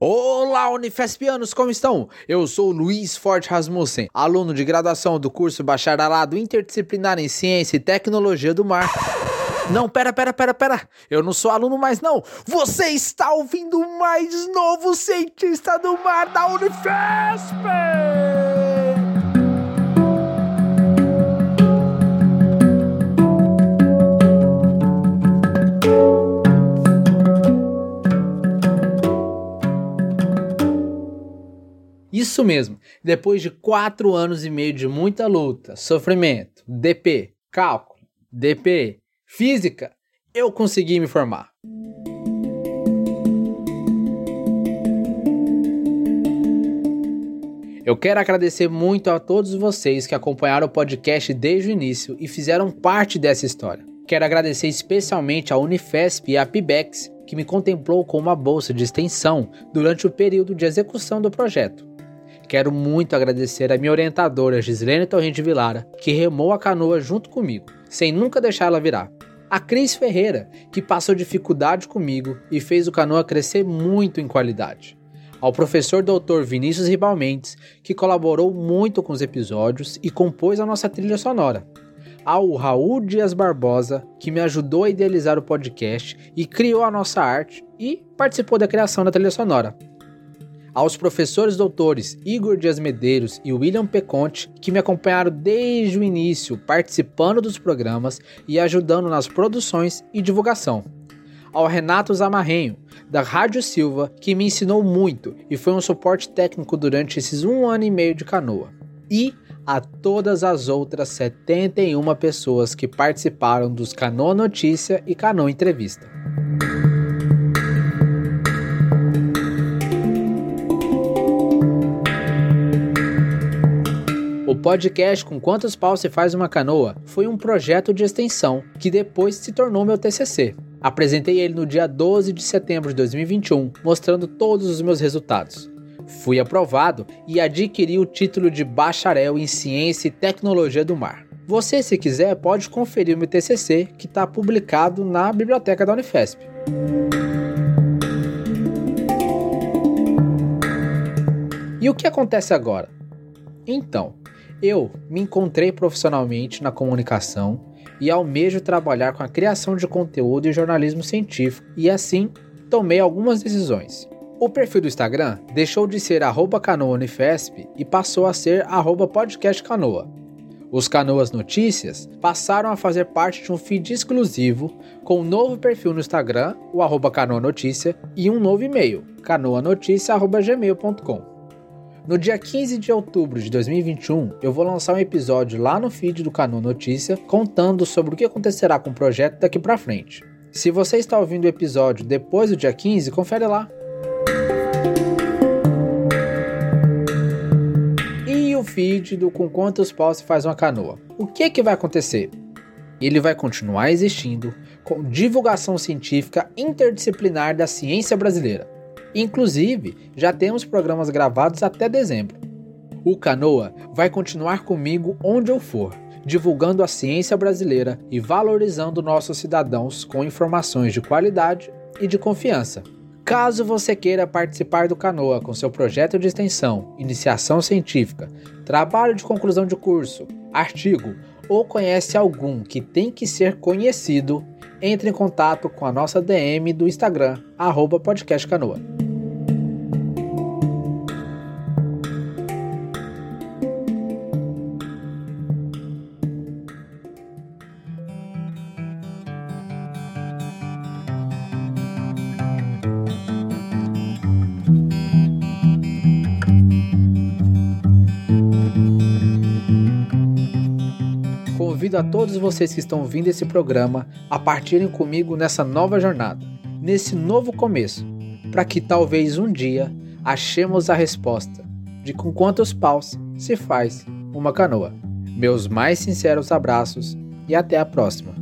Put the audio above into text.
Olá, Unifespianos, como estão? Eu sou Luiz Forte Rasmussen, aluno de graduação do curso Bacharelado Interdisciplinar em Ciência e Tecnologia do Mar. Não, pera, pera, pera, pera. Eu não sou aluno mais, não. Você está ouvindo o mais novo cientista do mar da Unifesp! Isso mesmo, depois de quatro anos e meio de muita luta, sofrimento, DP, cálculo, DP, física, eu consegui me formar. Eu quero agradecer muito a todos vocês que acompanharam o podcast desde o início e fizeram parte dessa história. Quero agradecer especialmente a Unifesp e a PIBEX, que me contemplou com uma bolsa de extensão durante o período de execução do projeto. Quero muito agradecer a minha orientadora Gislene Torrente Vilara, que remou a canoa junto comigo, sem nunca deixar ela virar. A Cris Ferreira, que passou dificuldade comigo e fez o canoa crescer muito em qualidade. Ao professor Dr. Vinícius Ribalmentes, que colaborou muito com os episódios e compôs a nossa trilha sonora. Ao Raul Dias Barbosa, que me ajudou a idealizar o podcast e criou a nossa arte e participou da criação da trilha sonora aos professores doutores Igor Dias Medeiros e William Peconte, que me acompanharam desde o início, participando dos programas e ajudando nas produções e divulgação. Ao Renato Zamarrenho, da Rádio Silva, que me ensinou muito e foi um suporte técnico durante esses um ano e meio de canoa. E a todas as outras 71 pessoas que participaram dos Canoa Notícia e Canoa Entrevista. Podcast Com Quantos Paus Se Faz Uma Canoa foi um projeto de extensão que depois se tornou meu TCC. Apresentei ele no dia 12 de setembro de 2021, mostrando todos os meus resultados. Fui aprovado e adquiri o título de bacharel em Ciência e Tecnologia do Mar. Você, se quiser, pode conferir o meu TCC, que está publicado na biblioteca da Unifesp. E o que acontece agora? Então, eu me encontrei profissionalmente na comunicação e almejo trabalhar com a criação de conteúdo e jornalismo científico, e assim tomei algumas decisões. O perfil do Instagram deixou de ser canoaunifesp e passou a ser podcastcanoa. Os Canoas Notícias passaram a fazer parte de um feed exclusivo com um novo perfil no Instagram, o arroba canoa notícia, e um novo e-mail, canoanoticia.gmail.com. No dia 15 de outubro de 2021, eu vou lançar um episódio lá no feed do Canu Notícia contando sobre o que acontecerá com o projeto daqui para frente. Se você está ouvindo o episódio depois do dia 15, confere lá. E o feed do Com Quantos Paus se faz uma canoa? O que, que vai acontecer? Ele vai continuar existindo com divulgação científica interdisciplinar da ciência brasileira Inclusive, já temos programas gravados até dezembro. O Canoa vai continuar comigo onde eu for, divulgando a ciência brasileira e valorizando nossos cidadãos com informações de qualidade e de confiança. Caso você queira participar do Canoa com seu projeto de extensão, iniciação científica, trabalho de conclusão de curso, artigo ou conhece algum que tem que ser conhecido, entre em contato com a nossa DM do Instagram, podcastcanoa. Convido a todos vocês que estão ouvindo esse programa a partirem comigo nessa nova jornada, nesse novo começo, para que talvez um dia achemos a resposta de com quantos paus se faz uma canoa. Meus mais sinceros abraços e até a próxima.